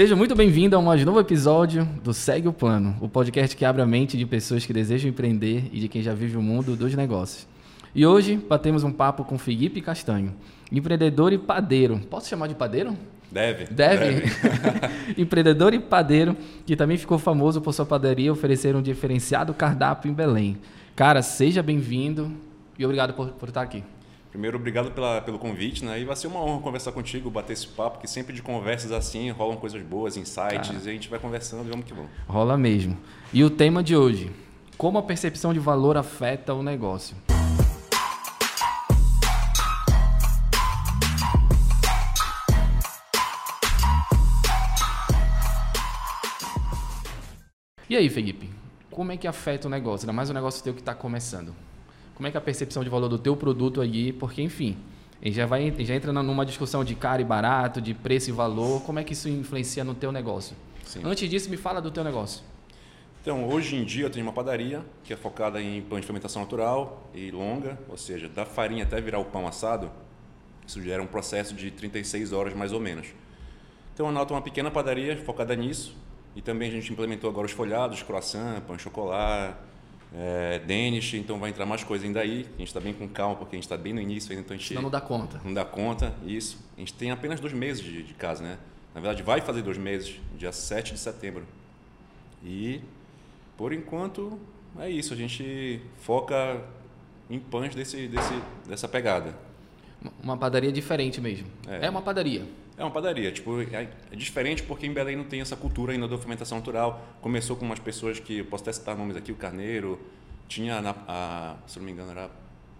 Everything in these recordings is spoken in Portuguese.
Seja muito bem-vindo a mais novo episódio do Segue o Plano, o podcast que abre a mente de pessoas que desejam empreender e de quem já vive o mundo dos negócios. E hoje batemos um papo com Felipe Castanho, empreendedor e padeiro. Posso chamar de padeiro? Deve. Deve. deve. empreendedor e padeiro, que também ficou famoso por sua padaria oferecer um diferenciado cardápio em Belém. Cara, seja bem-vindo e obrigado por, por estar aqui. Primeiro, obrigado pela, pelo convite, né? E vai ser uma honra conversar contigo, bater esse papo, que sempre de conversas assim rolam coisas boas, insights, Cara, e a gente vai conversando e vamos que vamos. Rola mesmo. E o tema de hoje: como a percepção de valor afeta o negócio. E aí, Felipe? Como é que afeta o negócio? Ainda mais o negócio teu que está começando como é que é a percepção de valor do teu produto aí, porque enfim, a gente já vai já entra numa discussão de caro e barato, de preço e valor, como é que isso influencia no teu negócio? Sim. Antes disso, me fala do teu negócio. Então, hoje em dia eu tenho uma padaria que é focada em pão de fermentação natural e longa, ou seja, da farinha até virar o pão assado, isso gera um processo de 36 horas mais ou menos. Então, a Nauta é uma pequena padaria focada nisso e também a gente implementou agora os folhados, croissant, pão de chocolate, é, Danish, então vai entrar mais coisa ainda aí. A gente está bem com calma, porque a gente está bem no início ainda, então a gente. Não, não dá conta. Não dá conta, isso. A gente tem apenas dois meses de, de casa, né? Na verdade, vai fazer dois meses, dia 7 de setembro. E, por enquanto, é isso. A gente foca em pães desse, desse, dessa pegada. Uma padaria diferente mesmo. É, é uma padaria. É uma padaria. Tipo, é, é, diferente porque em Belém não tem essa cultura ainda da fermentação natural. Começou com umas pessoas que, eu posso até citar nomes aqui, o Carneiro, tinha, na, a, se não me engano, era a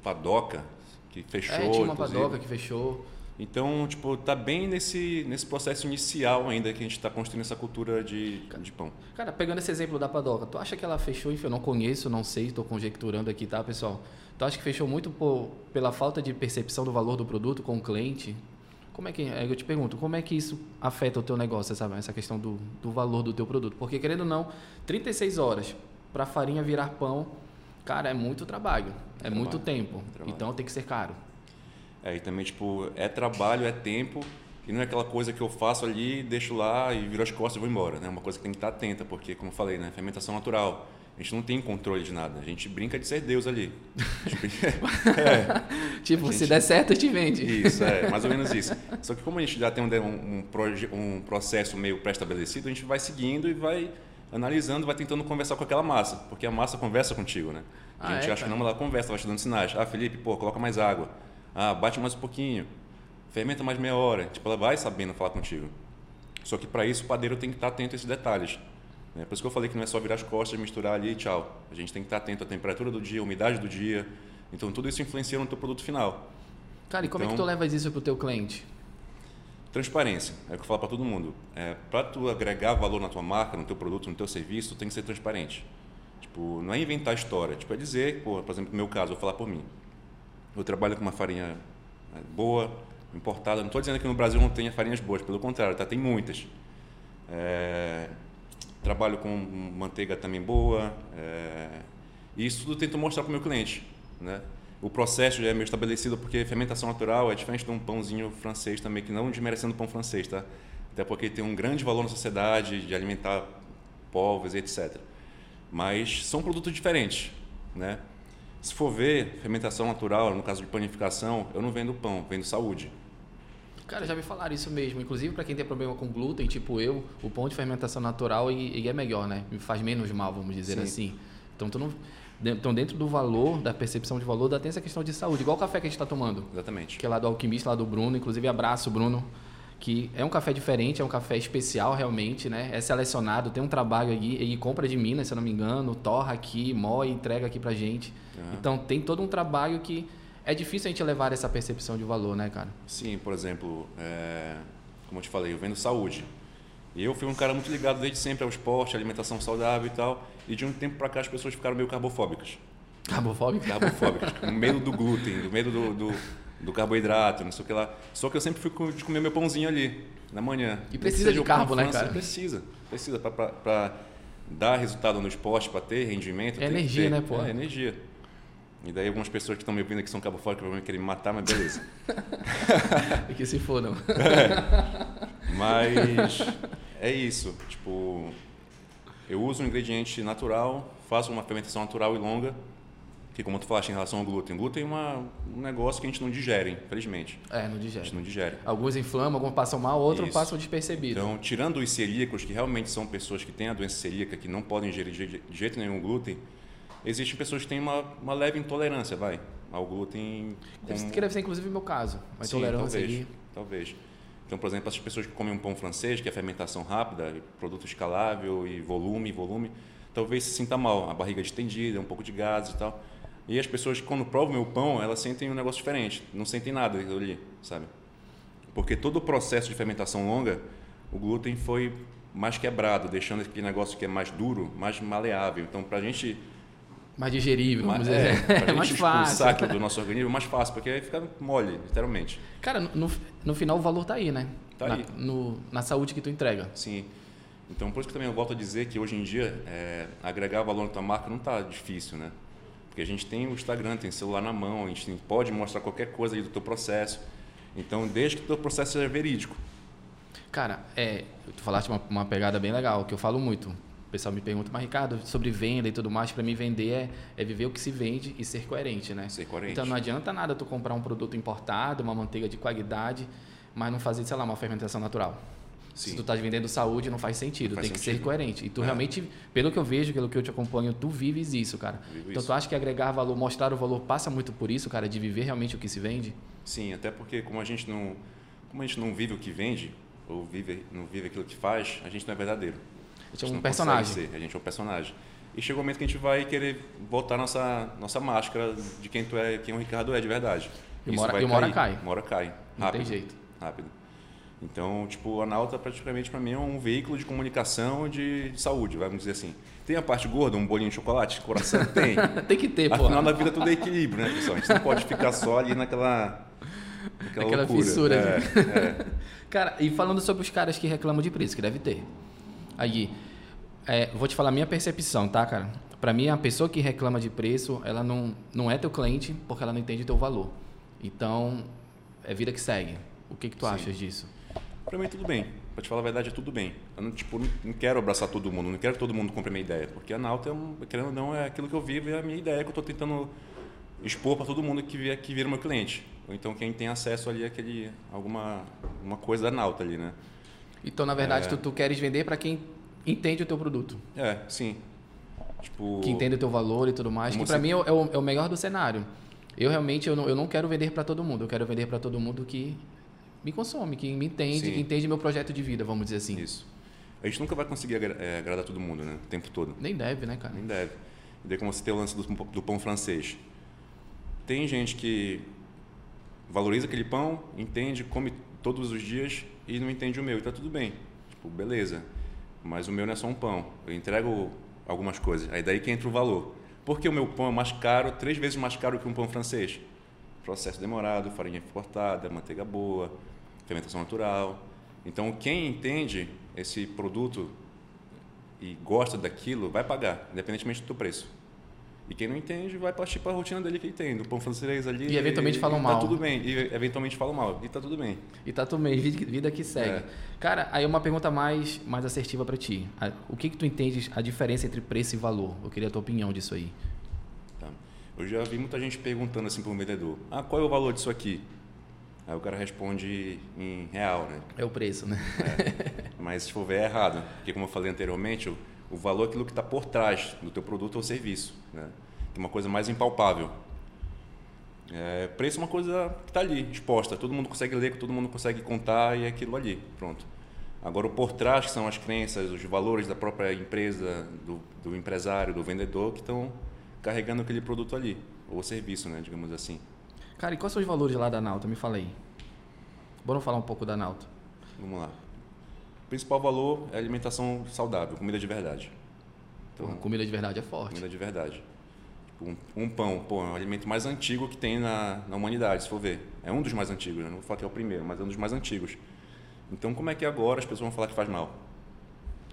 Padoca, que fechou. É, tinha uma inclusive. Padoca que fechou. Então, tipo, tá bem nesse, nesse processo inicial ainda que a gente está construindo essa cultura de, de pão. Cara, pegando esse exemplo da Padoca, tu acha que ela fechou, enfim, eu não conheço, não sei, estou conjecturando aqui, tá, pessoal? Tu acha que fechou muito por, pela falta de percepção do valor do produto com o cliente? Como é que, eu te pergunto, como é que isso afeta o teu negócio, essa, essa questão do, do valor do teu produto? Porque, querendo ou não, 36 horas para farinha virar pão, cara, é muito trabalho, é trabalho, muito tempo. Trabalho. Então tem que ser caro. É, e também, tipo, é trabalho, é tempo, e não é aquela coisa que eu faço ali, deixo lá e viro as costas e vou embora, né? É uma coisa que tem que estar atenta, porque, como eu falei, né? Fermentação natural a gente não tem controle de nada. A gente brinca de ser Deus ali. é. Tipo, gente... se der certo, a gente vende. Isso, é, mais ou menos isso. Só que como a gente já tem um, um, um processo meio pré-estabelecido, a gente vai seguindo e vai analisando, vai tentando conversar com aquela massa, porque a massa conversa contigo, né? A gente ah, é, acha que não, ela conversa, vai te dando sinais. Ah, Felipe, pô, coloca mais água. Ah, bate mais um pouquinho. Fermenta mais meia hora. Tipo, ela vai sabendo falar contigo. Só que para isso o padeiro tem que estar atento a esses detalhes. É por isso que eu falei que não é só virar as costas, misturar ali e tchau. A gente tem que estar atento à temperatura do dia, à umidade do dia. Então tudo isso influencia no teu produto final. Cara, e como então, é que tu então levas isso para o teu cliente? Transparência, é o que eu falo para todo mundo. É, para tu agregar valor na tua marca, no teu produto, no teu serviço, tu tem que ser transparente. Tipo, não é inventar história, tipo, é dizer, por exemplo, no meu caso, vou falar por mim. Eu trabalho com uma farinha é, boa, importada. Não estou dizendo que no Brasil não tenha farinhas boas, pelo contrário, tá? tem muitas. É, trabalho com manteiga também boa. É, e isso tudo tento mostrar para o meu cliente. Né? O processo já é meio estabelecido porque fermentação natural é diferente de um pãozinho francês também, que não desmerecendo pão francês, tá? Até porque tem um grande valor na sociedade de alimentar povos etc. Mas são produtos diferentes, né? Se for ver fermentação natural, no caso de panificação, eu não vendo pão, vendo saúde. Cara, já me falaram isso mesmo. Inclusive, para quem tem problema com glúten, tipo eu, o pão de fermentação natural e, e é melhor, né? Me faz menos mal, vamos dizer Sim. assim. Então, tu não, então, dentro do valor, da percepção de valor, tem essa questão de saúde. Igual o café que a gente está tomando. Exatamente. Que é lá do Alquimista, lá do Bruno. Inclusive, abraço, Bruno. Que é um café diferente, é um café especial realmente, né? É selecionado, tem um trabalho aí, ele compra de Minas, se eu não me engano, torra aqui, moe e entrega aqui pra gente. Uhum. Então, tem todo um trabalho que é difícil a gente levar essa percepção de valor, né, cara? Sim, por exemplo, é, como eu te falei, eu vendo saúde. E eu fui um cara muito ligado desde sempre ao esporte, alimentação saudável e tal. E de um tempo para cá as pessoas ficaram meio carbofóbicas. Carbofóbicas? Carbofóbicas. com medo do glúten, do medo do, do, do, carboidrato, não sei o que lá. Só que eu sempre fui de comer meu pãozinho ali, na manhã. E precisa de carbo, né, cara? Precisa. Precisa para dar resultado no esporte, para ter rendimento. É energia, ter, né, pô? É energia. E daí algumas pessoas que estão me ouvindo aqui são cabofóbicas vão querer me matar, mas beleza. e que se fodam. É. Mas é isso. Tipo, eu uso um ingrediente natural, faço uma fermentação natural e longa, que como tu falaste em relação ao glúten, glúten é uma, um negócio que a gente não digere, infelizmente. É, não digere. A gente não digere. Alguns inflamam, alguns passam mal, outros Isso. passam despercebidos. Então, tirando os celíacos, que realmente são pessoas que têm a doença celíaca, que não podem ingerir de jeito nenhum glúten, existem pessoas que têm uma, uma leve intolerância, vai, ao glúten. Deve, como- que deve ser inclusive o meu caso. Uma Sim, intolerância talvez, ali. talvez. Então, por exemplo, essas pessoas que comem um pão francês, que é fermentação rápida, produto escalável e volume, volume, talvez se sinta mal, a barriga distendida, um pouco de gases e tal. E as pessoas que quando provam meu pão, elas sentem um negócio diferente, não sentem nada ali, sabe? Porque todo o processo de fermentação longa, o glúten foi mais quebrado, deixando aquele negócio que é mais duro, mais maleável. Então, para a gente Mais digerível, vamos é, dizer. pra É, gente mais expulsar fácil. aquilo do nosso organismo, é mais fácil, porque aí fica mole, literalmente. Cara, no, no final o valor tá aí, né? Tá na, aí. No, na saúde que tu entrega. Sim. Então, por isso que também eu volto a dizer que hoje em dia, é, agregar valor na tua marca não está difícil, né? Porque a gente tem o Instagram, tem celular na mão, a gente pode mostrar qualquer coisa aí do teu processo. Então, desde que o teu processo seja verídico. Cara, é, tu falaste uma, uma pegada bem legal, que eu falo muito. O pessoal me pergunta, mas Ricardo, sobre venda e tudo mais, para mim vender é, é viver o que se vende e ser coerente, né? Ser coerente. Então não adianta nada tu comprar um produto importado, uma manteiga de qualidade, mas não fazer, sei lá, uma fermentação natural. Sim. Se tu estás vendendo saúde, não faz sentido, Não faz tem que sentido. ser coerente. E tu É. realmente, pelo que eu vejo, pelo que eu te acompanho, tu vives isso, cara. Vivo então isso. tu acha que agregar valor, mostrar o valor, passa muito por isso, cara, de viver realmente o que se vende? Sim, até porque como a gente não, como a gente não vive o que vende, ou vive, não vive aquilo que faz, a gente não é verdadeiro. A gente é não um personagem. ser, a gente é um personagem. E chega o momento que a gente vai querer botar nossa nossa máscara de quem tu é, quem o Ricardo é de verdade. E uma hora- vai uma hora cair, cai. Uma hora cai. Não Rápido, tem jeito. Rápido. Então, tipo, a Nauta praticamente para mim é um veículo de comunicação de, de saúde, vamos dizer assim. Tem a parte gorda, um bolinho de chocolate, coração tem. tem que ter, pô. Afinal da vida tudo é equilíbrio, né, pessoal? A gente não pode ficar só ali naquela naquela, Aquela loucura. fissura. É, é. Cara, e falando sobre os caras que reclamam de preço, que deve ter. Aí, é, vou te falar a minha percepção, tá, cara? Pra mim, a pessoa que reclama de preço, ela não, não é teu cliente porque ela não entende teu valor. Então, é vida que segue. O que, que tu Sim. achas disso? Pra mim tudo bem. Pra te falar a verdade, é tudo bem. Eu não, tipo, não quero abraçar todo mundo, não quero que todo mundo compre a minha ideia. Porque a Nauta, é um, querendo ou não, é aquilo que eu vivo e é a minha ideia que eu estou tentando expor para todo mundo que, vier, que vira meu cliente. Ou então quem tem acesso ali àquele, alguma uma coisa da Nauta ali, né? Então, na verdade, É. tu, tu queres vender pra quem entende o teu produto. É, sim. Tipo, Que entende o teu valor e tudo mais. Como Que pra você- mim é o, é o- é o melhor do cenário. Eu realmente eu não, eu não quero vender pra todo mundo. Eu quero vender pra todo mundo que me consome, que me entende, Sim. que entende meu projeto de vida, vamos dizer assim. Isso. A gente nunca vai conseguir é, agradar todo mundo, né? O tempo todo. Nem deve, né, cara? Nem deve. E daí como você tem o lance do, do pão francês. Tem gente que valoriza aquele pão, entende, come todos os dias e não entende o meu. E tá tudo bem. Tipo, beleza. Mas o meu não é só um pão. Eu entrego algumas coisas. Aí daí que entra o valor. Porque o meu pão é mais caro, três vezes mais caro que um pão francês. Processo demorado, farinha importada, manteiga boa, fermentação natural. Então, quem entende esse produto e gosta daquilo, vai pagar, independentemente do preço. E quem não entende, vai partir para a rotina dele que ele tem, do pão francês ali. E eventualmente falam tá mal. tudo bem. E eventualmente falam mal. E tá tudo bem. E tá tudo bem, vida que segue. É. Cara, aí uma pergunta mais, mais assertiva pra ti. O que que tu entendes a diferença entre preço e valor? Eu queria a tua opinião disso aí. Tá? Eu já vi muita gente perguntando assim para um vendedor: ah, qual é o valor disso aqui? Aí o cara responde em real, né? É o preço, né? Mas se for ver é errado, porque como eu falei anteriormente, o, o valor é aquilo que está por trás do teu produto ou serviço, né? Que é uma coisa mais impalpável. É, preço é uma coisa que está ali, exposta. Todo mundo consegue ler, todo mundo consegue contar e é aquilo ali, pronto. Agora o por trás, que são as crenças, os valores da própria empresa, do, do empresário, do vendedor, que estão carregando aquele produto ali, ou serviço, né? Digamos assim. Cara, e quais são os valores lá da Nauta? Me fala aí. Bora falar um pouco da Nauta. Vamos lá. O principal valor é alimentação saudável, comida de verdade. Então, Porra, comida de verdade é forte. Comida de verdade. Tipo, um, um pão, pô, é o alimento mais antigo que tem na, na humanidade, se for ver. É um dos mais antigos, né? não vou falar que é o primeiro, mas é um dos mais antigos. Então, como é que agora as pessoas vão falar que faz mal?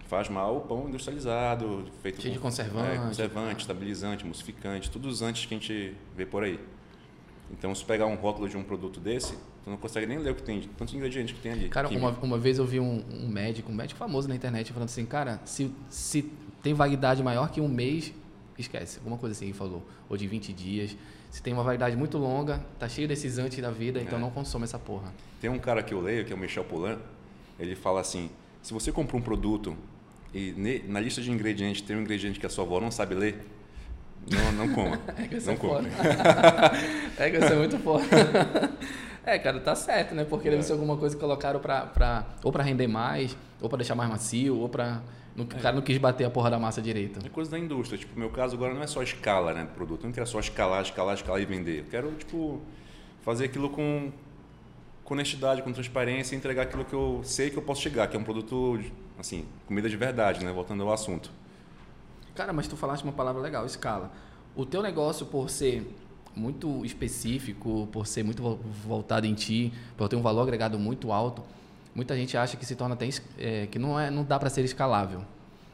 Faz mal o pão industrializado, feito Cheio com de conservante. é, conservante, estabilizante, emulsificante, todos os antes que a gente vê por aí. Então, se pegar um rótulo de um produto desse, tu não consegue nem ler o que tem, tantos ingredientes que tem ali. Cara, uma, uma vez eu vi um, um, médico, um médico famoso na internet, falando assim, cara, se, se tem validade maior que um mês, esquece. Alguma coisa assim ele falou. Ou de 20 dias. Se tem uma validade muito longa, tá cheio desses antes da vida, então é. não consome essa porra. Tem um cara que eu leio, que é o Michel Polan, ele fala assim, se você compra um produto e na lista de ingredientes tem um ingrediente que a sua avó não sabe ler, não, não coma. é que não é coma. é que você é muito forte. É, cara, tá certo, né? Porque é. deve ser alguma coisa que colocaram pra, pra, ou para render mais, ou para deixar mais macio, ou para o é. cara não quis bater a porra da massa direito. É coisa da indústria. Tipo, meu caso agora não é só escala, né, do produto. Eu não quero só escalar, escalar, escalar e vender. Eu quero, tipo, fazer aquilo com, com honestidade, com transparência e entregar aquilo que eu sei que eu posso chegar, que é um produto, assim, comida de verdade, né? Voltando ao assunto. Cara, mas tu falaste uma palavra legal, escala. O teu negócio, por ser muito específico, por ser muito voltado em ti, por ter um valor agregado muito alto, muita gente acha que se torna até, é, que não é, não dá para ser escalável.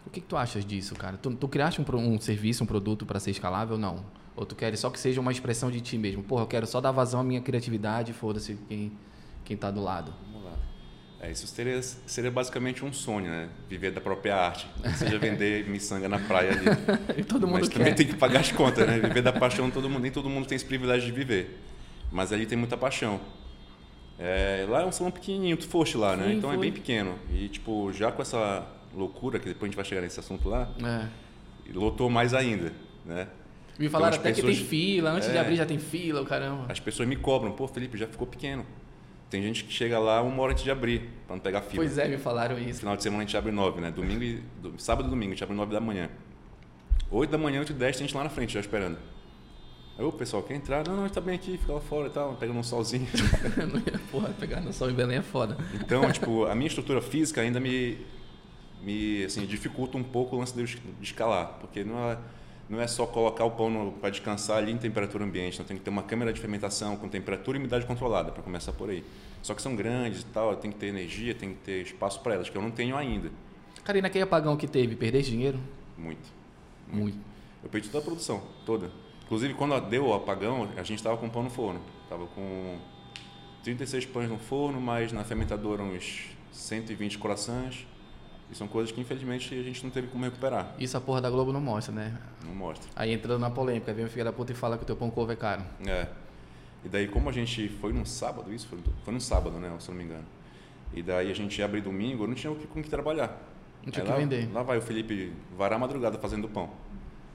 O que, que, tu achas disso, cara? Tu, tu criaste um, um serviço, um produto para ser escalável? Não. Ou tu queres só que seja uma expressão de ti mesmo? Porra, eu quero só dar vazão à minha criatividade, foda-se quem, quem tá do lado. É, isso seria, seria basicamente um sonho, né? Viver da própria arte. Seja vender miçanga na praia ali. todo mundo Mas quer. também tem que pagar as contas, né? Viver da paixão, todo mundo, nem todo mundo tem esse privilégio de viver. Mas ali tem muita paixão. É, lá é um salão pequenininho, tu foste lá, né? então é bem pequeno. E, tipo, já com essa loucura, que depois a gente vai chegar nesse assunto lá, é. lotou mais ainda, né? Me falaram então, até pessoas, que tem fila, antes é, de abrir já tem fila, o caramba. As pessoas me cobram, pô, Felipe, já ficou pequeno. Tem gente que chega lá uma hora antes de abrir, para não pegar fila. Pois é, me falaram isso. Final de semana a gente abre nove, né? Domingo e, do, sábado e domingo a gente abre nove da manhã. Oito da manhã, oito e dez, tem gente lá na frente já esperando. Aí, o pessoal quer entrar? Não, não, a gente tá bem aqui, fica lá fora e tal, pegando um solzinho. porra, pegar no sol em Belém é foda. Então, tipo, a minha estrutura física ainda me, me assim, dificulta um pouco o lance de escalar, porque não é não é só colocar o pão para descansar ali em temperatura ambiente, não tem que ter uma câmera de fermentação com temperatura e umidade controlada para começar por aí. Só que são grandes e tal, tem que ter energia, tem que ter espaço para elas, que eu não tenho ainda. Cara, e naquele apagão que teve, perdeste dinheiro? Muito. Muito. muito. Eu perdi toda a produção, toda. Inclusive, quando deu o apagão, a gente estava com pão no forno. Estava com 36 pães no forno, mais na fermentadora uns 120 corações e são coisas que, infelizmente, a gente não teve como recuperar. Isso a porra da Globo não mostra, né? Não mostra. Aí entrando na polêmica, vem o filho da puta e fala que o teu pão couve é caro. É. E daí, como a gente foi num sábado, isso foi, foi num sábado, né? Se não me engano. E daí a gente ia abrir domingo, não tinha com que trabalhar. Não tinha o que lá, vender. Lá vai o Felipe varar a madrugada fazendo pão.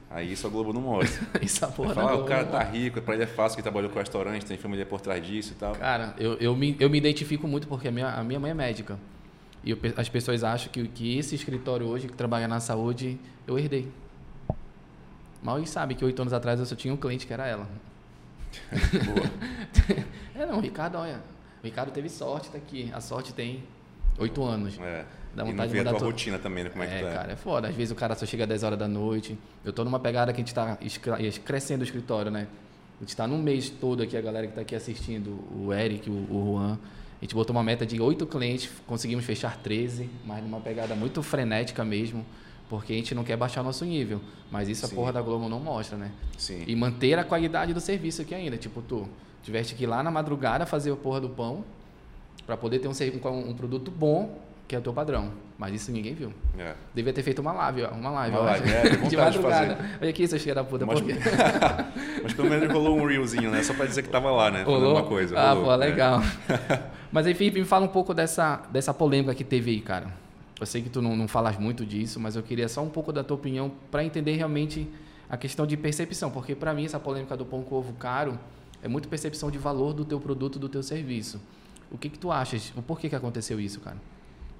Aí isso a Globo não mostra. isso a porra fala, ah, o cara tá rico, pra ele é fácil, que trabalhou com restaurante, tem família por trás disso e tal. Cara, eu, eu, me, eu me identifico muito porque a minha, a minha mãe é médica. E eu, as pessoas acham que, que esse escritório hoje, que trabalha na saúde, eu herdei. Mal eles sabem que oito anos atrás eu só tinha um cliente que era ela. é, não, o Ricardo, olha. O Ricardo teve sorte, tá aqui. A sorte tem oito anos. É. Dá vontade e não de mudar a tua rotina também, né? Como é, é que tá? cara, é foda. Às vezes o cara só chega às 10 horas da noite. Eu tô numa pegada que a gente tá crescendo o escritório, né? A gente tá num mês todo aqui, a galera que tá aqui assistindo, o Eric, o, o Juan a gente botou uma meta de oito clientes, conseguimos fechar 13, mas numa pegada muito frenética mesmo, porque a gente não quer baixar nosso nível. Mas isso Sim. a porra da Globo não mostra, né? Sim. E manter a qualidade do serviço aqui ainda. Tipo, tu tiveste que ir lá na madrugada fazer a porra do pão para poder ter um, um, um produto bom que é o teu padrão. Mas isso ninguém viu. É. Devia ter feito uma live, ó. Uma live, uma live, é, de madrugada. De Olha aqui, seus filhos da puta. Mas, mas pelo menos rolou um reelzinho, né? Só pra dizer que tava lá, né? Rolou? uma coisa. Ah, rolou, pô, legal. É. mas enfim, me fala um pouco dessa, dessa polêmica que teve aí, cara. Eu sei que tu não, não falas muito disso, mas eu queria só um pouco da tua opinião para entender realmente a questão de percepção. Porque para mim essa polêmica do pão com ovo caro é muito percepção de valor do teu produto, do teu serviço. O que que tu achas? O porquê que aconteceu isso, cara?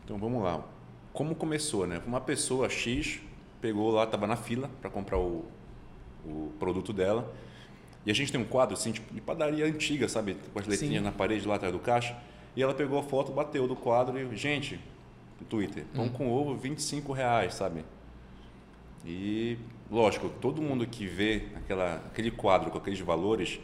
Então vamos lá como começou, né? Uma pessoa X pegou lá, estava na fila para comprar o, o produto dela. E a gente tem um quadro assim, tipo, de padaria antiga, sabe? Com as letrinhas Sim. na parede lá atrás do caixa. E ela pegou a foto, bateu do quadro e, gente, no Twitter, pão hum. com ovo, 25 reais, sabe? E, lógico, todo mundo que vê aquela, aquele quadro com aqueles valores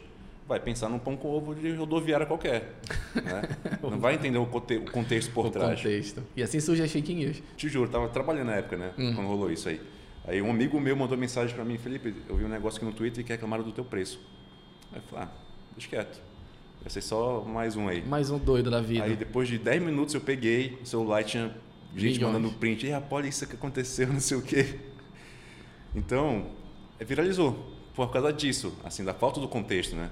vai pensar num pão com ovo de rodoviária qualquer. Né? Não vai entender o, conte o contexto por o trás. Contexto. E assim surge a fake news. Te juro, tava trabalhando na época, né? Hum. Quando rolou isso aí. Aí um amigo meu mandou mensagem para mim, Felipe, eu vi um negócio aqui no Twitter que reclamaram do teu preço. Aí eu falei, ah, deixa quieto. Vai ser só mais um aí. Mais um doido da vida. Aí depois de 10 minutos eu peguei, o celular tinha gente Milhões. mandando print. E rapaz, olha isso que aconteceu, não sei o quê. Então, é, viralizou por causa disso, assim, da falta do contexto, né?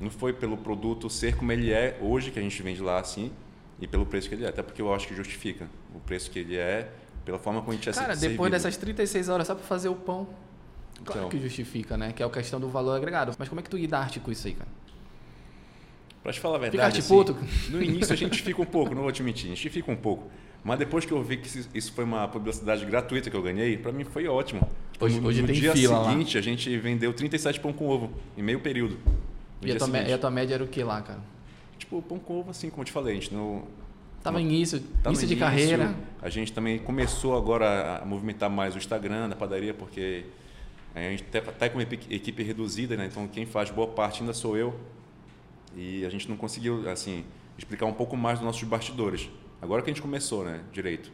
Não foi pelo produto ser como ele é hoje, que a gente vende lá assim, e pelo preço que ele é. Até porque eu acho que justifica o preço que ele é, pela forma como a gente é Cara, servido. depois dessas 36 horas só pra fazer o pão. Claro Então. que justifica, né? Que é a questão do valor agregado. Mas como é que tu lida arte com isso aí, cara? Pra te falar a verdade, arte puto? no início a gente fica um pouco, não vou te mentir, a gente fica um pouco. Mas depois que eu vi que isso- foi uma publicidade gratuita que eu ganhei, pra mim foi ótimo. Hoje- no, hoje no tem dia fila lá. seguinte, a gente vendeu 37 pão com ovo, em meio período. No E a, tua, e a tua média era o que lá, cara? Tipo, pão com ovo, assim, como eu te falei, a gente não... Tava início, tá no início de carreira. A gente também começou agora a movimentar mais o Instagram da padaria, porque a gente está com uma equipe reduzida, né? então quem faz boa parte ainda sou eu. E a gente não conseguiu, assim, explicar um pouco mais dos nossos bastidores. Agora que a gente começou, né, direito.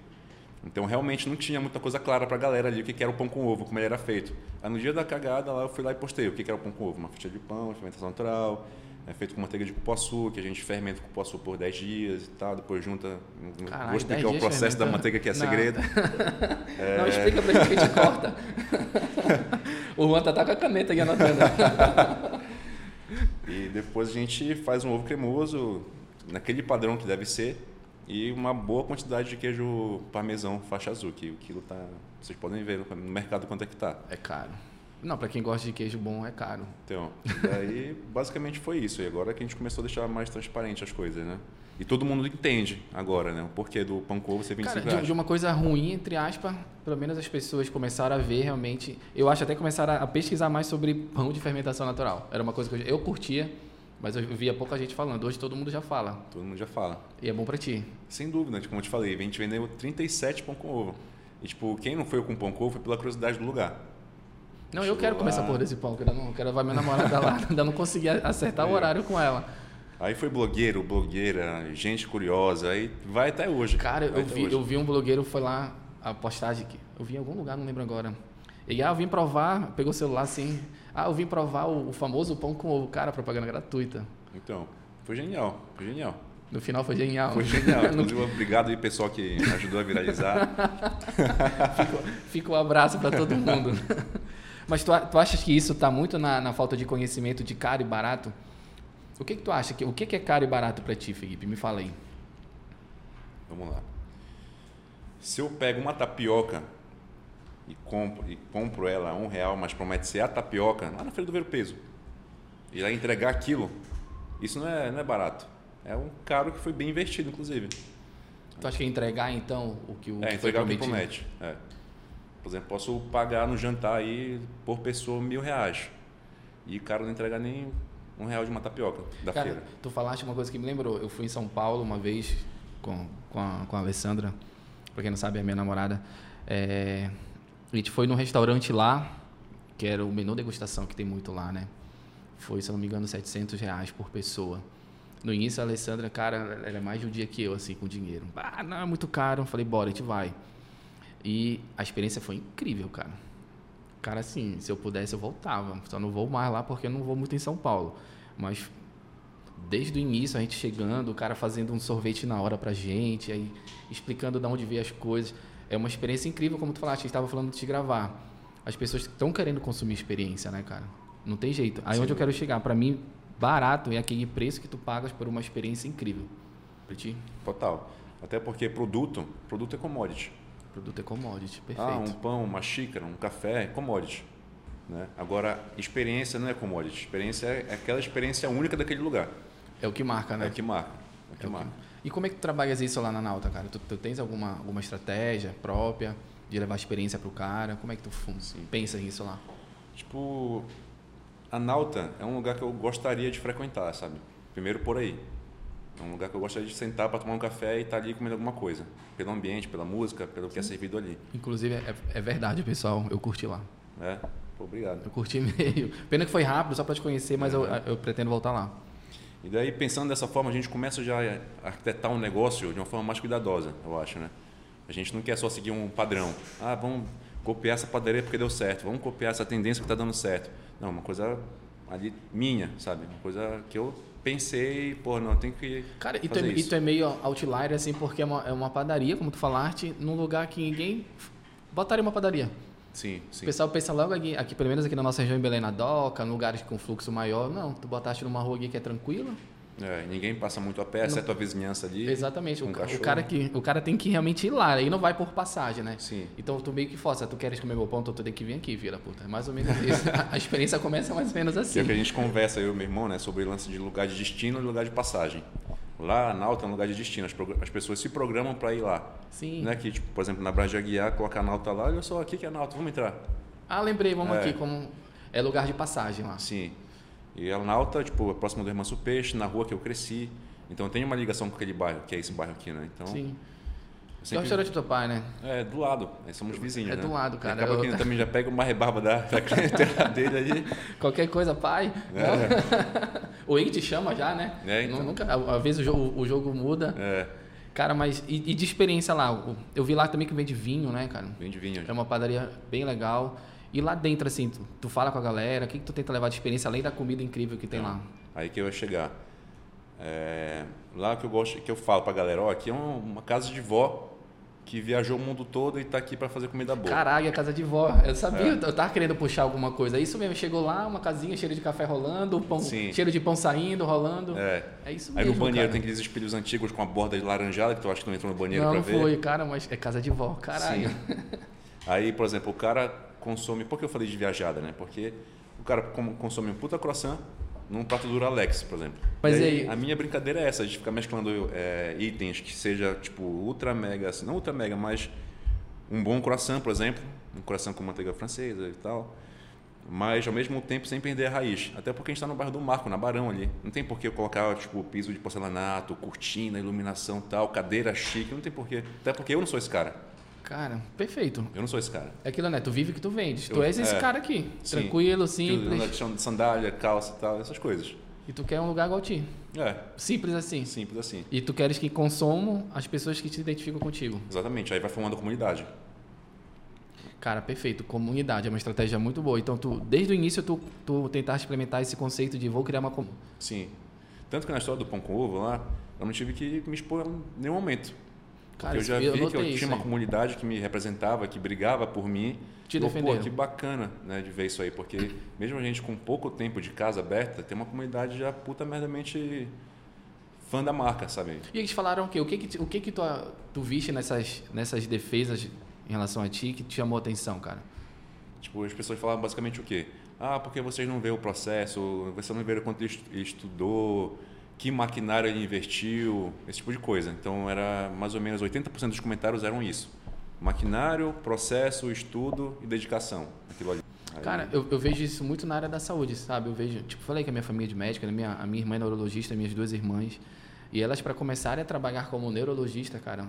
Então realmente não tinha muita coisa clara para a galera ali o que era o pão com ovo, como ele era feito. Aí no dia da cagada lá eu fui lá e postei o que era o pão com ovo, uma fatia de pão, fermentação natural, é feito com manteiga de cupuaçu, que a gente fermenta o cupuaçu por 10 dias e tal, depois junta, Caralho, vou explicar 10 o processo da manteiga que é Não. segredo. Não, explica pra gente que a gente corta. o Juan tá, tá com a caneta aí anotando. E depois a gente faz um ovo cremoso naquele padrão que deve ser e uma boa quantidade de queijo parmesão faixa azul, que o quilo tá, vocês podem ver no mercado quanto é que tá. É caro. Não, pra quem gosta de queijo bom, é caro. Então, daí basicamente foi isso. E agora que a gente começou a deixar mais transparente as coisas, né? E todo mundo entende agora, né? O porquê do pão com ovo ser 25 Cara, de, de uma coisa ruim, entre aspas, pelo menos as pessoas começaram a ver realmente. Eu acho até começaram a, a pesquisar mais sobre pão de fermentação natural. Era uma coisa que eu, eu curtia, mas eu via pouca gente falando. Hoje todo mundo já fala. Todo mundo já fala. E é bom pra ti. Sem dúvida, como eu te falei, a gente vendeu 37 pão com ovo. E tipo, quem não foi com pão com ovo foi pela curiosidade do lugar. Não, eu Chegou quero comer lá. essa porra desse pão, que eu não quero levar minha namorada lá. Ainda não consegui acertar o É. horário com ela. Aí foi blogueiro, blogueira, gente curiosa, aí vai até hoje. Cara, Vai eu vi, hoje. eu vi um blogueiro, foi lá, a postagem que eu vi em algum lugar, não lembro agora. Ele, ah, eu vim provar, pegou o celular assim, ah, eu vim provar o, o famoso pão com ovo. Cara, propaganda gratuita. Então, foi genial, foi genial. No final foi genial. Foi genial. Inclusive, obrigado aí, pessoal que ajudou a viralizar. Fica um abraço para todo mundo. Mas tu, tu achas que isso está muito na, na falta de conhecimento de caro e barato? O que, que tu acha? que O que, que é caro e barato para ti, Felipe? Me fala aí. Vamos lá. Se eu pego uma tapioca e compro, e compro ela a um real, mas promete ser a tapioca, lá na Feira do Ver Peso, e lá entregar aquilo, isso não é, não é barato. É um caro que foi bem investido, inclusive. Tu acha que entregar, então, o que o É, que entregar o que promete. É. Por exemplo, posso pagar no jantar aí por pessoa mil reais. E o cara não entregar nem um real de uma tapioca da Cara, feira. tu falaste uma coisa que me lembrou. Eu fui em São Paulo uma vez com, com, a, com a Alessandra, pra quem não sabe, é minha namorada. É, a gente foi num restaurante lá, que era o menu degustação, que tem muito lá, né? Foi, se não me engano, 700 reais por pessoa. No início, a Alessandra, cara, ela é mais de um dia que eu, assim, com dinheiro. Ah, não, é muito caro. Eu falei, bora, a gente vai. E a experiência foi incrível, cara. Cara, assim, se eu pudesse, eu voltava. Só não vou mais lá porque eu não vou muito em São Paulo. Mas desde o início, a gente chegando, o cara fazendo um sorvete na hora pra gente, aí explicando de onde veio as coisas. É uma experiência incrível, como tu falaste, a gente estava falando de te gravar. As pessoas estão querendo consumir experiência, né, cara? Não tem jeito. Aí Sim. onde eu quero chegar, pra mim, barato é aquele preço que tu pagas por uma experiência incrível. Pra ti, Total. Até porque produto, produto é commodity. produto é commodity, perfeito. Ah, um pão, uma xícara, um café é commodity. Né? Agora, experiência não é commodity. Experiência é aquela experiência única daquele lugar. É o que marca, né? É o que marca. É o que É marca. E como é que tu trabalhas isso lá na Nauta, cara? Tu, tu tens alguma, alguma estratégia própria de levar experiência pro cara? Como é que tu fun- pensa nisso lá? Tipo, a Nauta é um lugar que eu gostaria de frequentar, sabe? Primeiro por aí. É um lugar que eu gostaria de sentar para tomar um café e estar ali comendo alguma coisa. Pelo ambiente, pela música, pelo que é servido ali. Inclusive, é, é verdade, pessoal. Eu curti lá. Né? Pô, obrigado. Eu curti meio. Pena que foi rápido, só pra te conhecer, mas eu, eu pretendo voltar lá. E daí, pensando dessa forma, a gente começa já a arquitetar um negócio de uma forma mais cuidadosa, eu acho, né? A gente não quer só seguir um padrão. Ah, vamos copiar essa padaria porque deu certo. Vamos copiar essa tendência que está dando certo. Não, uma coisa ali minha, sabe? Uma coisa que eu pensei, pô, não, tem que. Cara, e tu, é, e tu é meio outlier, assim, porque é uma, é uma padaria, como tu falaste, num lugar que ninguém botaria uma padaria. Sim, O sim. pessoal pensa logo aqui, aqui, pelo menos aqui na nossa região em Belém na Doca, em lugares com fluxo maior. Não, tu botaste numa rua aqui que é tranquila. É, ninguém passa muito a pé, exceto a vizinhança ali. Exatamente. O, ca- o cachorro. cara que, o cara tem que realmente ir lá, aí não vai por passagem, né? Sim. Então tu meio que força, tu queres comer meu pão, então tu tem que vir aqui, da puta. É mais ou menos isso. A- experiência começa mais ou menos assim. é o que a gente conversa, eu e meu irmão, né, sobre o lance de lugar de destino e lugar de passagem. Lá na Nauta é um lugar de destino, as, as pessoas se programam para ir lá. Sim. Não é que, tipo, por exemplo, na Braja Aguiar, coloca a Nauta lá, olha só, aqui que é a Nauta, vamos entrar. Ah, lembrei, vamos É. aqui como é lugar de passagem lá. Sim. E a Nauta, tipo, é próximo do Irmãos Peixe, na rua que eu cresci. Então tem uma ligação com aquele bairro, que é esse bairro aqui, né? Então, Sim. Que é o sempre- restaurante do teu pai, né? É, do lado. Aí somos vizinhos, É né? do lado, E cara. Acaba que Eu- ele também já pega uma rebarba da, da clientela dele ali. Qualquer coisa, pai. É. o Ig te chama já, né? É, então. Nu- Nunca, às vezes o jogo, o jogo muda. É, Cara, mas. E, e de experiência lá? Eu vi lá também que vende vinho, né, cara? vem de vinho. É uma padaria bem legal. E lá dentro, assim, tu, tu fala com a galera, o que, que tu tenta levar de experiência, além da comida incrível que tem lá? Aí que eu ia chegar. É, lá que eu gosto, que eu falo pra galera, ó, aqui é uma, uma casa de vó que viajou o mundo todo e tá aqui para fazer comida boa. Caralho, a casa de vó. Eu sabia, É. eu tava querendo puxar alguma coisa. Isso mesmo, chegou lá, uma casinha cheira de café rolando, pão, Sim. cheiro de pão saindo, rolando. É. É isso Aí mesmo. no banheiro cara. tem aqueles espelhos antigos com a borda laranjada, que tu acha que não entrou no banheiro Não, pra não ver. foi, cara, mas é casa de vó, caralho. Sim. Aí, por exemplo, o cara consome. Por que eu falei de viajada, né? Porque o cara consome um puta croissant num prato do Alex, por exemplo. Mas e aí- A minha brincadeira é essa, a gente ficar mesclando é, itens que seja, tipo, ultra mega, assim, não ultra mega, mas um bom croissant, por exemplo. Um croissant com manteiga francesa e tal. Mas, ao mesmo tempo, sem perder a raiz. Até porque a gente está no bairro do Marco, na Barão ali. Não tem por que eu colocar, tipo, piso de porcelanato, cortina, iluminação tal, cadeira chique. Não tem por quê. Até porque eu não sou esse cara. Cara, perfeito. Eu não sou esse cara. É aquilo, né? Tu vive que tu vendes. tu Eu- és esse é. cara aqui. Sim. Tranquilo, Que simples. chão de sandália, calça e tal, essas coisas. E tu quer um lugar igual a ti. É, Simples assim. simples assim. E tu queres que consumam as pessoas que te identificam contigo. Exatamente. Aí vai formando a comunidade. Cara, perfeito. Comunidade é uma estratégia muito boa. Então, tu, desde o início, tu, tu tentaste implementar esse conceito de vou criar uma. com- Sim. Tanto que na história do pão com ovo lá, eu não tive que me expor em nenhum momento. Cara, eu já eu vi que notei eu tinha uma aí. comunidade que me representava, que brigava por mim. Te Eu, Pô, que bacana né, de ver isso aí, porque mesmo a gente com pouco tempo de casa aberta, tem uma comunidade já puta merdamente fã da marca, sabe? E eles falaram o quê? O que que, o que, que tu, tu viste nessas, nessas defesas em relação a ti que te chamou a atenção, cara? Tipo, as pessoas falavam basicamente o quê? Ah, porque vocês não vê o processo, você não vê quanto ele estu- ele estudou, que maquinário ele investiu, esse tipo de coisa. Então, era mais ou menos 80% dos comentários eram isso. Maquinário, processo, estudo e dedicação. Aquilo ali. Cara, eu, eu vejo isso muito na área da saúde, sabe? Eu vejo, tipo, falei que a minha família é de médica, né? minha, a minha irmã é neurologista, minhas duas irmãs. E elas, para começarem a trabalhar como neurologista, cara,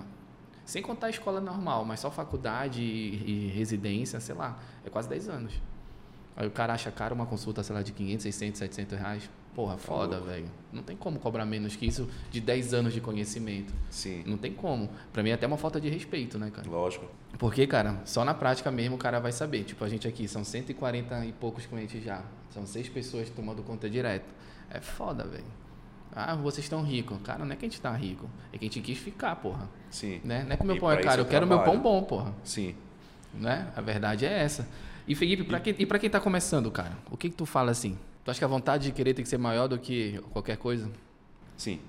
sem contar a escola normal, mas só faculdade e, e residência, sei lá, é quase 10 anos. Aí o cara acha caro uma consulta, sei lá, de 500, 600, 700 reais. Porra, foda, louco. velho. Não tem como cobrar menos que isso de 10 anos de conhecimento. Sim, Não tem como. Pra mim é até uma falta de respeito, né, cara? lógico. Porque, cara, só na prática mesmo o cara vai saber. Tipo, a gente aqui são 140 e poucos clientes já. São seis pessoas tomando conta direto. É foda, velho. Ah, vocês estão ricos. Cara, não é que a gente tá rico. É que a gente quis ficar, porra. Sim. Né? Não é que o meu E pão é caro. isso Eu quero meu pão bom, porra. Sim. Né? A verdade é essa. E, Felipe, pra, quem, e pra quem tá começando, cara? O que que tu fala assim? Tu acha que a vontade de querer tem que ser maior do que qualquer coisa? Sim.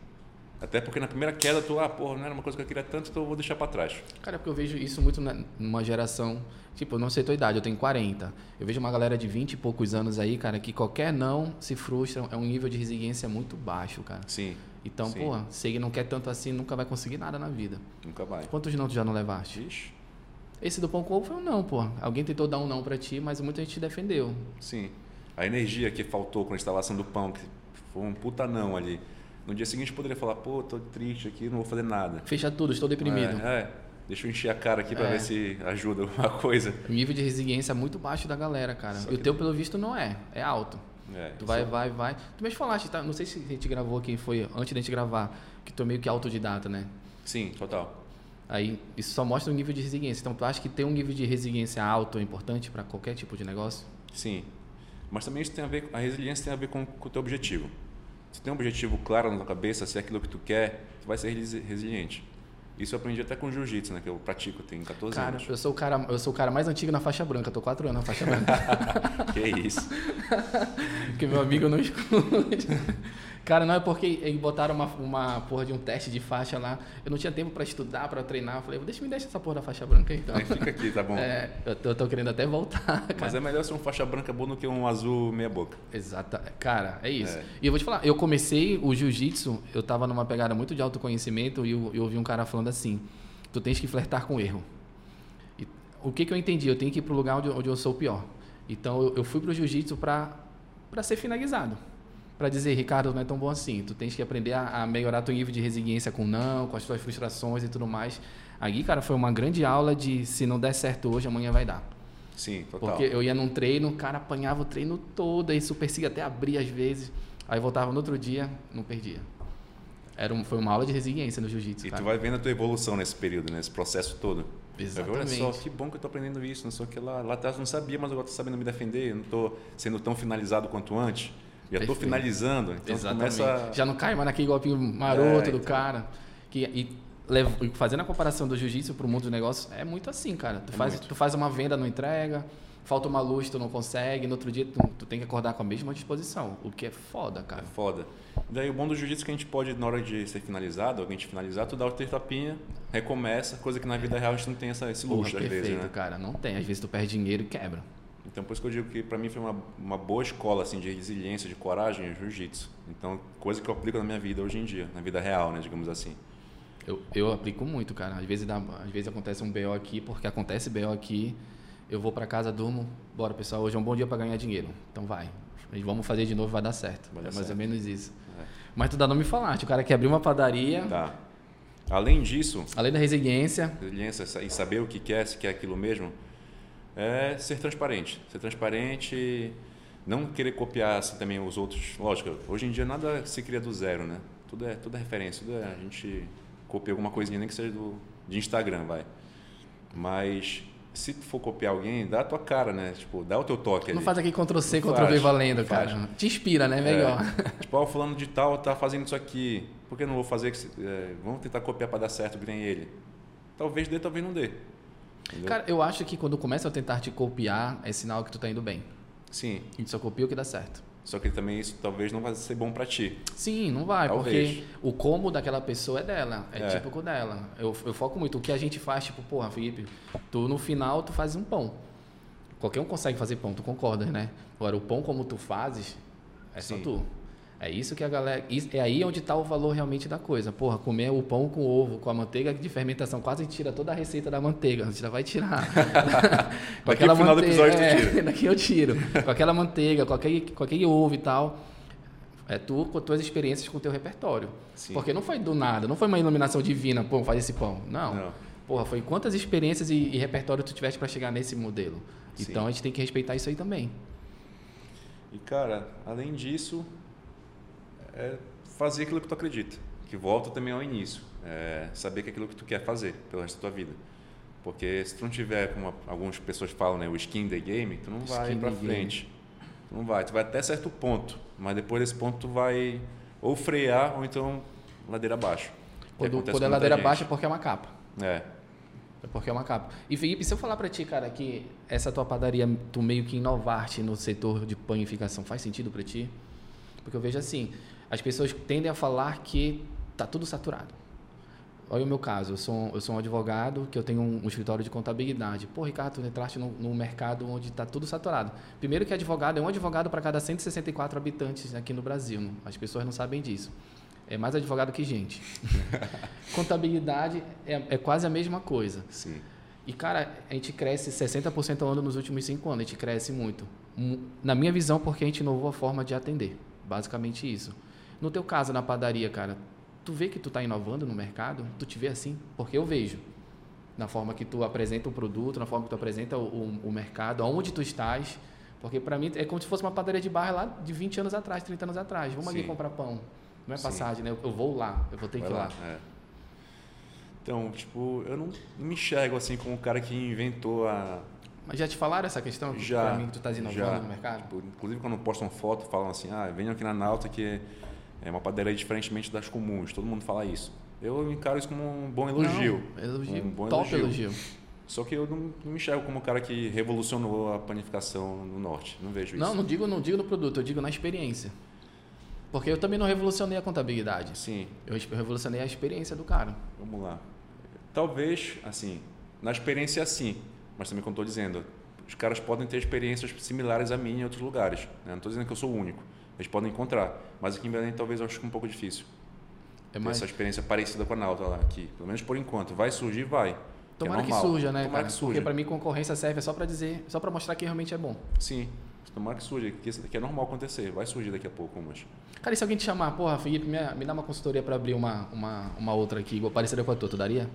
Até porque na primeira queda tu, ah, porra, não era uma coisa que eu queria tanto, então eu vou deixar para trás. Cara, porque eu vejo isso muito na- numa geração. Tipo, eu não sei tua idade, eu tenho 40. Eu vejo uma galera de 20 e poucos anos aí, cara, que qualquer não se frustra. É um nível de resiliência muito baixo, cara. Sim. Então, Sim. porra, se ele não quer tanto assim, nunca vai conseguir nada na vida. Nunca vai. Quantos não tu já não levaste? Ixi. Esse do pão com ovo foi um não, porra. Alguém tentou dar um não pra ti, mas muita gente te defendeu. Sim. A energia que faltou com a instalação do pão, que foi um puta não ali. No dia seguinte poderia falar, pô, tô triste aqui, não vou fazer nada. Fecha tudo, estou deprimido. É, é. deixa eu encher a cara aqui para É. ver se ajuda alguma coisa. O nível de resiliência é muito baixo da galera, cara. Só E o teu, pelo visto, não é. É alto. É, Tu vai, isso- vai, vai. Tu mesmo falaste, tá? Não sei se a gente gravou aqui, foi antes da gente gravar, que tu é meio que autodidata, né? Sim, total. Aí isso só mostra o nível de resiliência. Então tu acha que ter um nível de resiliência alto é importante para qualquer tipo de negócio? Sim. Mas também isso tem a ver, a resiliência tem a ver com, com o teu objetivo. Se tem um objetivo claro na tua cabeça, se é aquilo que tu quer, tu vai ser resiliente. Isso eu aprendi até com jiu-jitsu, né? Que eu pratico, tenho 14 cara, anos. Eu sou, o cara, eu sou o cara mais antigo na faixa branca, tô 4 anos na faixa branca. que isso. que meu amigo não escute. Cara, não é porque eles botaram uma, uma porra de um teste de faixa lá. Eu não tinha tempo para estudar, para treinar. Eu falei, deixa me deixar essa porra da faixa branca aí, então. Aí fica aqui, tá bom. É, eu tô, eu tô querendo até voltar. Cara. Mas é melhor ser um faixa branca bom do que um azul meia boca. Exato. Cara, é isso. É. E eu vou te falar, eu comecei o jiu-jitsu, eu tava numa pegada muito de autoconhecimento e eu, eu ouvi um cara falando assim: tu tens que flertar com o erro. E, o que, que eu entendi? Eu tenho que ir pro lugar onde, onde eu sou o pior. Então eu, eu fui pro jiu-jitsu para ser finalizado para dizer, Ricardo, não é tão bom assim. Tu tens que aprender a, a melhorar teu nível de resiliência com não, com as tuas frustrações e tudo mais. Aqui, cara, foi uma grande aula de se não der certo hoje, amanhã vai dar. Sim, total. Porque eu ia num treino, o cara apanhava o treino todo, aí super persiga até abrir às vezes. Aí voltava no outro dia, não perdia. Era um, foi uma aula de resiliência no jiu-jitsu. E cara. tu vai vendo a tua evolução nesse período, nesse processo todo. Exatamente. Olha só, que bom que eu estou aprendendo isso, não sei o que lá. Lá atrás eu não sabia, mas agora estou sabendo me defender, eu não estou sendo tão finalizado quanto antes. Já estou finalizando. Então Exatamente. Começa... Já não cai mais naquele golpinho maroto é, do então... cara. Que, e, e fazendo a comparação do jiu-jitsu para o mundo dos negócios, é muito assim, cara. Tu, é faz, tu faz uma venda, não entrega, falta uma luz, tu não consegue, no outro dia tu, tu tem que acordar com a mesma disposição, o que é foda, cara. É foda. Daí o bom do jiu-jitsu é que a gente pode, na hora de ser finalizado, alguém te finalizar, tu dá o teu tapinha, recomeça, coisa que na vida real a gente não tem essa, esse luxo Porra, às perfeito, vezes, né? cara, não tem. Às vezes tu perde dinheiro e quebra. Então, por isso que eu digo que para mim foi uma, uma boa escola assim de resiliência, de coragem, o jiu-jitsu. Então, coisa que eu aplico na minha vida hoje em dia, na vida real, né, digamos assim. Eu, eu aplico muito, cara. Às vezes, dá, às vezes acontece um BO aqui, porque acontece BO aqui, eu vou para casa, durmo, bora pessoal, hoje é um bom dia para ganhar dinheiro. Então vai, vamos fazer de novo, vai dar certo. Vai dar é mais certo. ou menos isso. É. Mas tu dá não me falaste, o cara quer abrir uma padaria. Tá. Além disso. Além da resiliência. Resiliência e saber o que quer, se quer aquilo mesmo é ser transparente. Ser transparente, não querer copiar assim, também os outros. Lógico, hoje em dia nada se cria do zero, né? Tudo é, tudo é referência, tudo é, a gente copia alguma coisinha, nem que seja do, de Instagram, vai. Mas se tu for copiar alguém, dá a tua cara, né? Tipo, dá o teu toque Não ali. faz aqui Ctrl-C, Ctrl-V valendo, cara. Faz. Te inspira, né? Melhor. É. tipo, ó, o fulano de tal tá fazendo isso aqui. Por que eu não vou fazer? É, vamos tentar copiar para dar certo, que nem ele. Talvez dê, talvez não dê. Entendeu? Cara, eu acho que quando começa a tentar te copiar, é sinal que tu tá indo bem. Sim. A gente só copia o que dá certo. Só que também isso talvez não vai ser bom para ti. Sim, não vai, talvez. porque o como daquela pessoa é dela, é, é. típico dela. Eu, eu foco muito. O que a gente faz, tipo, porra, Felipe, tu no final tu faz um pão. Qualquer um consegue fazer pão, tu concorda, né? Agora, o pão como tu fazes, é Sim. só tu. É isso que a galera. É aí onde está o valor realmente da coisa. Porra, comer o pão com ovo, com a manteiga de fermentação, quase tira toda a receita da manteiga. Você já vai tirar. com aquela no final manteiga, do episódio é, tu tira. Daqui eu tiro. com aquela manteiga, com aquele, com aquele ovo e tal. É tu com as tuas experiências com o teu repertório. Sim. Porque não foi do nada, não foi uma iluminação divina, pô, faz esse pão. Não. não. Porra, foi quantas experiências e, e repertório tu tiveste para chegar nesse modelo. Sim. Então a gente tem que respeitar isso aí também. E cara, além disso, é fazer aquilo que tu acredita. Que volta também ao início. É saber que é aquilo que tu quer fazer pelo resto da tua vida. Porque se tu não tiver, como algumas pessoas falam, né, o skin the game, tu não vai para frente. Tu não vai. Tu vai até certo ponto. Mas depois desse ponto tu vai ou frear ou então ladeira abaixo. Quando, quando é ladeira baixa é porque é uma capa. É. É porque é uma capa. E Felipe, se eu falar para ti, cara, que essa tua padaria, tu meio que inovaste no setor de panificação, faz sentido para ti? Porque eu vejo assim, as pessoas tendem a falar que está tudo saturado. Olha o meu caso, eu sou, eu sou um advogado que eu tenho um, um escritório de contabilidade. Pô, Ricardo, tu entraste no, no mercado onde está tudo saturado. Primeiro que advogado é um advogado para cada 164 habitantes aqui no Brasil. As pessoas não sabem disso. É mais advogado que gente. Contabilidade é, é, quase a mesma coisa. Sim. E, cara, a gente cresce 60% ao ano nos últimos cinco anos. A gente cresce muito. Na minha visão, porque a gente inovou a forma de atender. Basicamente isso. No teu caso, na padaria, cara, tu vê que tu está inovando no mercado? Tu te vê assim? Porque eu vejo. Na forma que tu apresenta o produto, na forma que tu apresenta o, o, o mercado, aonde tu estás. Porque para mim é como se fosse uma padaria de barra lá de 20 anos atrás, 30 anos atrás. Vamos Sim. ali comprar pão. Não é passagem, Sim. né? Eu, vou lá, eu vou ter Vai que ir lá. lá. É. Então, tipo, eu não, me enxergo assim como o cara que inventou a, Mas já te falaram essa questão? Que Já, Pra mim que tu tá inovando já. no mercado? Tipo, inclusive, quando postam foto, falam assim: ah, venham aqui na Nauta que é uma padaria diferentemente das comuns. Todo mundo fala isso. Eu encaro isso como um bom elogio. Não, elogio. Um bom top elogio. elogio. Só que eu não, não me enxergo como o cara que revolucionou a panificação no norte. Não vejo isso. Não, não digo, não digo no produto, eu digo na experiência. Porque eu também não revolucionei a contabilidade. Sim, Eu revolucionei a experiência do cara. vamos lá. Talvez, assim, na experiência sim, mas também como estou dizendo, os caras podem ter experiências similares a mim em outros lugares. né? Não estou dizendo que eu sou o único. Eles podem encontrar. Mas aqui em Belém talvez eu acho um pouco difícil. É mais... essa experiência parecida com a Nauta lá aqui. Pelo menos por enquanto. Vai surgir, vai. Tomara é que surja, né, Tomara cara? que surja. Porque pra mim concorrência serve só pra dizer, só pra mostrar que realmente é bom. Sim. Tomara que surja, que isso daqui é normal acontecer. Vai surgir daqui a pouco umas. Cara, e se alguém te chamar, porra, Felipe, me, me dá uma consultoria pra abrir uma, uma, uma outra aqui, igual parecida com a tua, tu daria?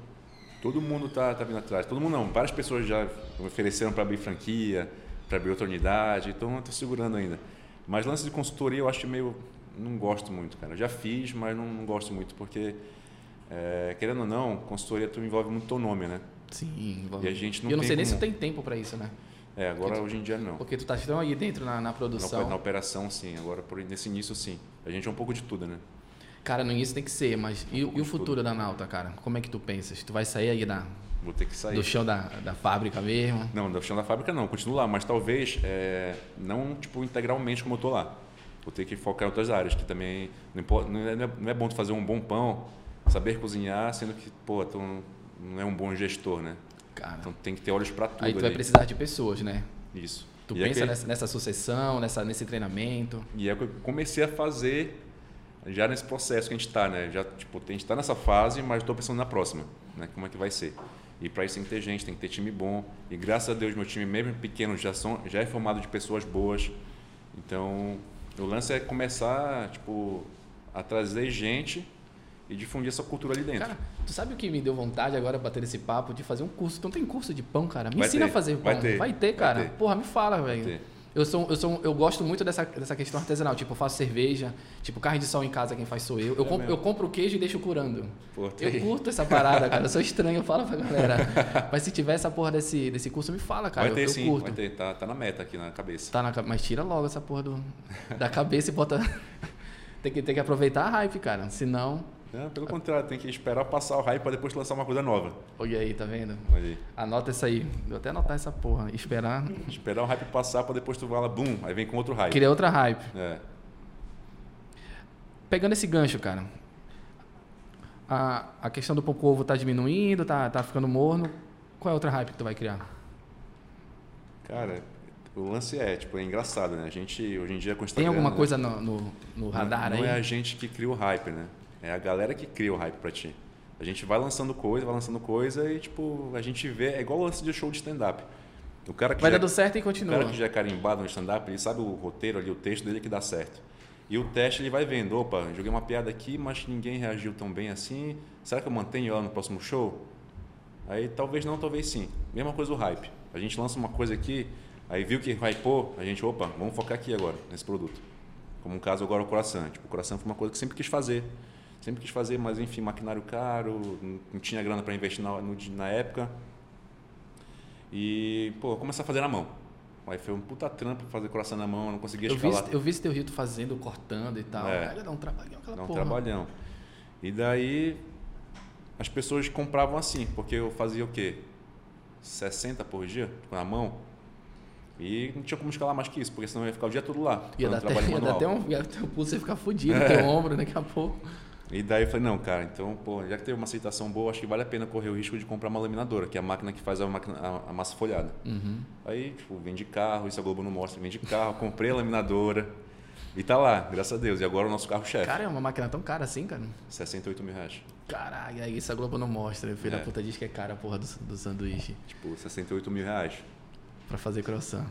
Todo mundo tá, tá vindo atrás. Todo mundo não. Várias pessoas já ofereceram para abrir franquia, para abrir outra unidade. Então eu estou segurando ainda. Mas lance de consultoria eu acho meio. Não gosto muito, cara. Já fiz, mas não, não gosto muito porque, é, querendo ou não, consultoria tu envolve muito teu nome, né? Sim. E a gente não E eu não sei nem se como- tu tem tempo pra isso, né? É, agora tu- hoje em dia não. Porque tu tá tão aí dentro na, na Na, produção. na operação, sim. Agora, por, nesse início, sim. A gente é um pouco de tudo, né? Cara, no início tem que ser, mas e, pouco e o futuro da Nauta, cara? Como é que tu pensas? Tu vai sair aí da, Vou ter que sair. do chão da, da fábrica mesmo? Não, do chão da fábrica não, continuo lá, mas talvez é, não tipo integralmente como eu tô lá. Vou ter que focar em outras áreas, que também não, impo- não é, não é bom tu fazer um bom pão, saber cozinhar, sendo que, pô, tu não- é um bom gestor, né? Cara, Então tem que ter olhos para tudo aí tu vai ali. precisar de pessoas, né? Isso. Tu e é pensa que- nessa, nessa sucessão, nessa, nesse treinamento. E é o que eu comecei a fazer já nesse processo que a gente está, né? Já, tipo, a gente está nessa fase, mas estou pensando na próxima, né? Como é que vai ser. E para isso tem que ter gente, tem que ter time bom. E graças a Deus, meu time, mesmo pequeno, já, são, já é formado de pessoas boas. Então, o lance é começar, tipo, a trazer gente e difundir essa cultura ali dentro. Cara, tu sabe o que me deu vontade agora bater esse papo de fazer um curso? Não tem curso de pão, cara? Me Vai ensina ter, a fazer pão. vai ter, vai cara. ter. Porra, me fala, velho. Eu sou, eu sou, eu gosto muito dessa, dessa questão artesanal. Tipo, eu faço cerveja, tipo, carne de sol em casa, quem faz sou eu. Eu, É compro, eu compro o queijo e deixo curando. Pô, Eu curto essa parada, cara. Eu sou estranho, eu falo pra galera. Mas se tiver essa porra desse, desse curso, me fala, cara. vai ter eu, eu sim, curto. vai ter. Tá, tá na meta aqui na cabeça. Tá na, mas tira logo essa porra do, da cabeça e bota. tem, que, tem que aproveitar a hype, cara. Senão. Não, pelo contrário, tem que esperar passar o hype para depois lançar uma coisa nova. Olha aí, tá vendo? Olha aí. Anota isso aí. Vou até anotar essa porra. Esperar. Esperar o hype passar para depois tu vai lá, bum, aí vem com outro hype. Criar outra hype. É. Pegando esse gancho, cara. A, a questão do pão com ovo tá diminuindo, tá, tá ficando morno. Qual é a outra hype que tu vai criar? Cara, o lance é, tipo, é engraçado, né? A gente, hoje em dia, com Tem alguma né? coisa no, no, no Não- radar não, aí? é a gente que cria o hype, né? É a galera que cria o hype pra ti. A gente vai lançando coisa, vai lançando coisa e, tipo, a gente vê... É igual o lance de show de stand-up. O cara que Vai já, dando certo e o continua. cara que já é carimbado no stand-up, ele sabe o roteiro ali, o texto dele que dá certo. E o teste ele vai vendo, opa, joguei uma piada aqui, mas ninguém reagiu tão bem assim. Será que eu mantenho ela no próximo show? Aí talvez não, talvez sim. Mesma coisa o hype. A gente lança uma coisa aqui, aí viu que hypou, a gente, opa, vamos focar aqui agora, nesse produto. Como um caso agora o coração. Tipo, o coração foi uma coisa que sempre quis fazer. Sempre quis fazer, mas enfim, maquinário caro, não- tinha grana para investir na, no- na época. E, pô, começar a fazer na mão. Aí foi um puta trampo fazer coração na mão, eu não conseguia Eu vi, escalar. esse- eu vi esse teu rito fazendo, cortando e tal. É. Cara, dá um trabalhão aquela Dá um porra. trabalhão. E daí as pessoas compravam assim, porque eu fazia o quê? 60 por dia, na mão. E não tinha como escalar mais que isso, porque senão eu ia ficar o dia todo lá. Ia dar, até, ia dar até um. Ia, teu pulso ia ficar fudido, teu ombro daqui a pouco. E daí eu falei, não, cara, então, pô, já que teve uma aceitação boa, acho que vale a pena correr o risco de comprar uma laminadora, que é a máquina que faz a, máquina- a- a massa folhada. Uhum. Aí, tipo, vende carro, isso a Globo não mostra, vende carro, comprei a laminadora. E tá lá, graças a Deus. E agora o nosso carro-chefe, Cara, é uma máquina tão cara assim, cara. 68 mil reais. Caralho, aí isso a Globo não mostra. Filho É. da puta diz que é cara a porra do, do sanduíche Tipo, 68 mil reais. pra fazer croissant.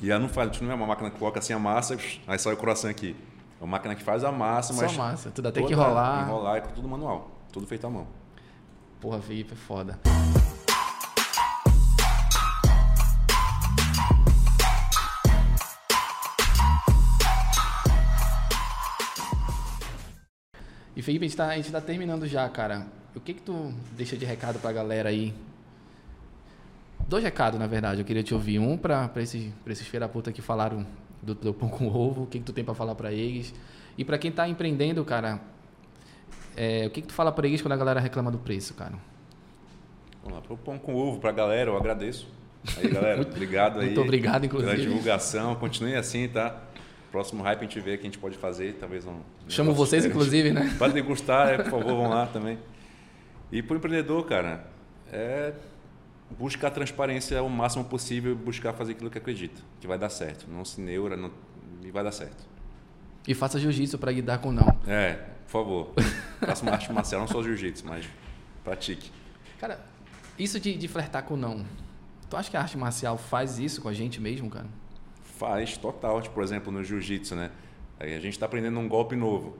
E ela não faz, não é uma máquina que coloca assim a massa, aí sai o coração aqui. É uma máquina que faz a massa, Só mas. massa. Tu dá até que enrolar. Enrolar é tudo manual. Tudo feito à mão. Porra, Felipe, é foda. E Felipe, a gente, tá, a gente tá terminando já, cara. O que que tu deixa de recado pra galera aí? dois recados, na verdade. Eu queria te ouvir. Um para esses, pra esses feira puta que falaram do, do pão com ovo. O que, que tu tem para falar para eles? E para quem está empreendendo, cara, é, o que, que tu fala para eles quando a galera reclama do preço, cara? Vamos lá, pro pão com ovo para a galera, eu agradeço. Aí, galera, muito, obrigado aí. Muito obrigado, inclusive. Pela divulgação. Continue assim, tá? Próximo hype a gente vê o que a gente pode fazer, talvez um. Chamo vocês, diferente. inclusive, né? Pode degustar, é, por favor, vão lá também. E para o empreendedor, cara, é buscar transparência o máximo possível e buscar fazer aquilo que acredita, que vai dar certo. Não se neura não, e vai dar certo. E faça jiu-jitsu para lidar com não. É, por favor. faça uma arte marcial, não só jiu-jitsu, mas pratique. Cara, isso de, de flertar com não, tu acha que a arte marcial faz isso com a gente mesmo, cara? Faz, total. Tipo, por exemplo, no jiu-jitsu, né? Aí a gente está aprendendo um golpe novo.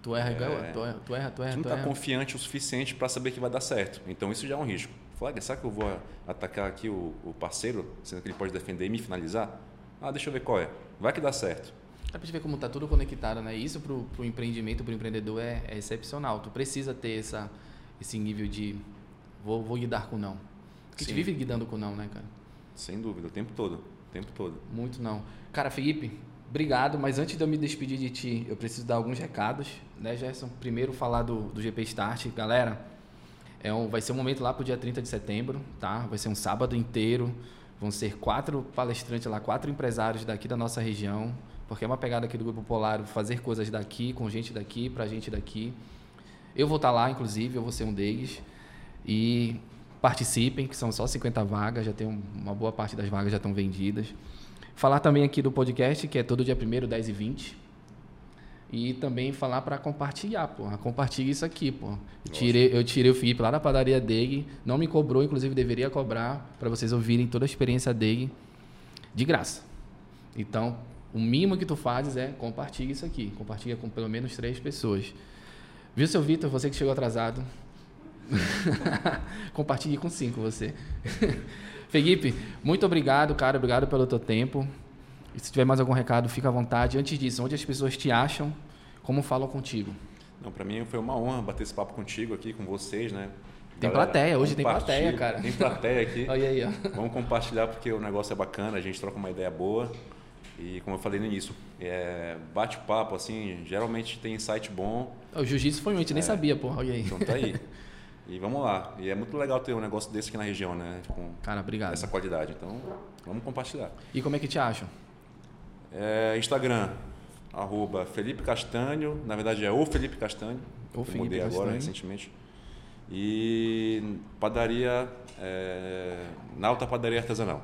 Tu erra, é, tu erra, tu erra, tu erra. Tu não está confiante o suficiente para saber que vai dar certo. Então isso já é um risco. Flag, será que eu vou atacar aqui o, o, parceiro, sendo que ele pode defender e me finalizar? Ah, deixa eu ver qual é. Vai que dá certo. É para ver como está tudo conectado, né? Isso para o empreendimento, para o empreendedor é, é, excepcional. Tu precisa ter essa, esse nível de vou, vou lidar com não. Porque a gente vive lidando com não, né, cara? Sem dúvida, o tempo todo. O tempo todo. Muito não. Cara, Felipe, obrigado, mas antes de eu me despedir de ti, eu preciso dar alguns recados, né, Gerson? Primeiro falar do, do GP Start. Galera, é um, vai ser um momento lá para o dia 30 de setembro, tá? Vai ser um sábado inteiro. Vão ser quatro palestrantes lá, quatro empresários daqui da nossa região, porque é uma pegada aqui do Grupo Polar fazer coisas daqui, com gente daqui, para gente daqui. Eu vou estar tá lá, inclusive, eu vou ser um deles. E participem, que são só 50 vagas, já tem uma boa parte das vagas já estão vendidas. Falar também aqui do podcast, que é todo dia 1 10 e 20 e também falar para compartilhar, porra. Compartilhe isso aqui, pô. Eu tirei, eu tirei o Felipe lá da padaria dele, não me cobrou, inclusive deveria cobrar para vocês ouvirem toda a experiência dele de graça. Então, o mínimo que tu fazes é compartilhe isso aqui. Compartilha com pelo menos três pessoas. Viu, seu Vitor? Você que chegou atrasado. Compartilhe com cinco, você. Felipe, muito obrigado, cara. Obrigado pelo teu tempo. E se tiver mais algum recado, fica à vontade. Antes disso, onde as pessoas te acham, como falam contigo? Não, para mim foi uma honra bater esse papo contigo aqui, com vocês, né? Tem Galera, plateia, hoje tem plateia, cara. Tem plateia aqui. Olha aí, ó. Vamos compartilhar porque o negócio é bacana, a gente troca uma ideia boa. E como eu falei no início, é, bate-papo, assim, geralmente tem insight bom. O jiu-jitsu foi um, a gente é, nem sabia, pô, olha aí. Então tá aí. E vamos lá. E é muito legal ter um negócio desse aqui na região, né? Com Cara, obrigado. Essa qualidade. Então, vamos compartilhar. E como é que te acham? É, Instagram, arroba Felipe Castanho. Na verdade é o Felipe Castanho. O Felipe mudei agora recentemente. E padaria, é, Nauta Padaria Artesanal.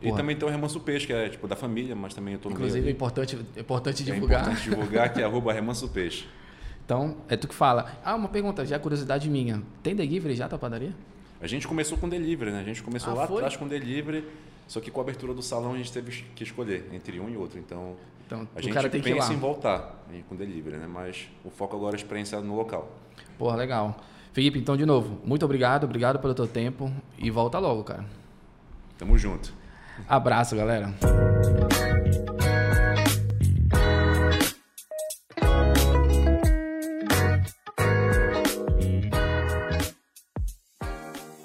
Porra. E também tem o Remanso Peixe, que é tipo da família, mas também eu tô no Inclusive é importante, é importante divulgar. É importante divulgar, que é arroba Remanso Peixe. Então, é tu que fala. Ah, uma pergunta, já é curiosidade minha. Tem delivery já a tua padaria? A gente começou com delivery, né? A gente começou ah, lá foi? atrás com delivery. Só que com a abertura do salão a gente teve que escolher entre um e outro. Então, então a gente pensa em voltar com delivery, né? Mas o foco agora é a experiência no local. Porra, legal. Felipe, então de novo, muito obrigado, obrigado pelo teu tempo e volta logo, cara. Tamo junto. Abraço, galera.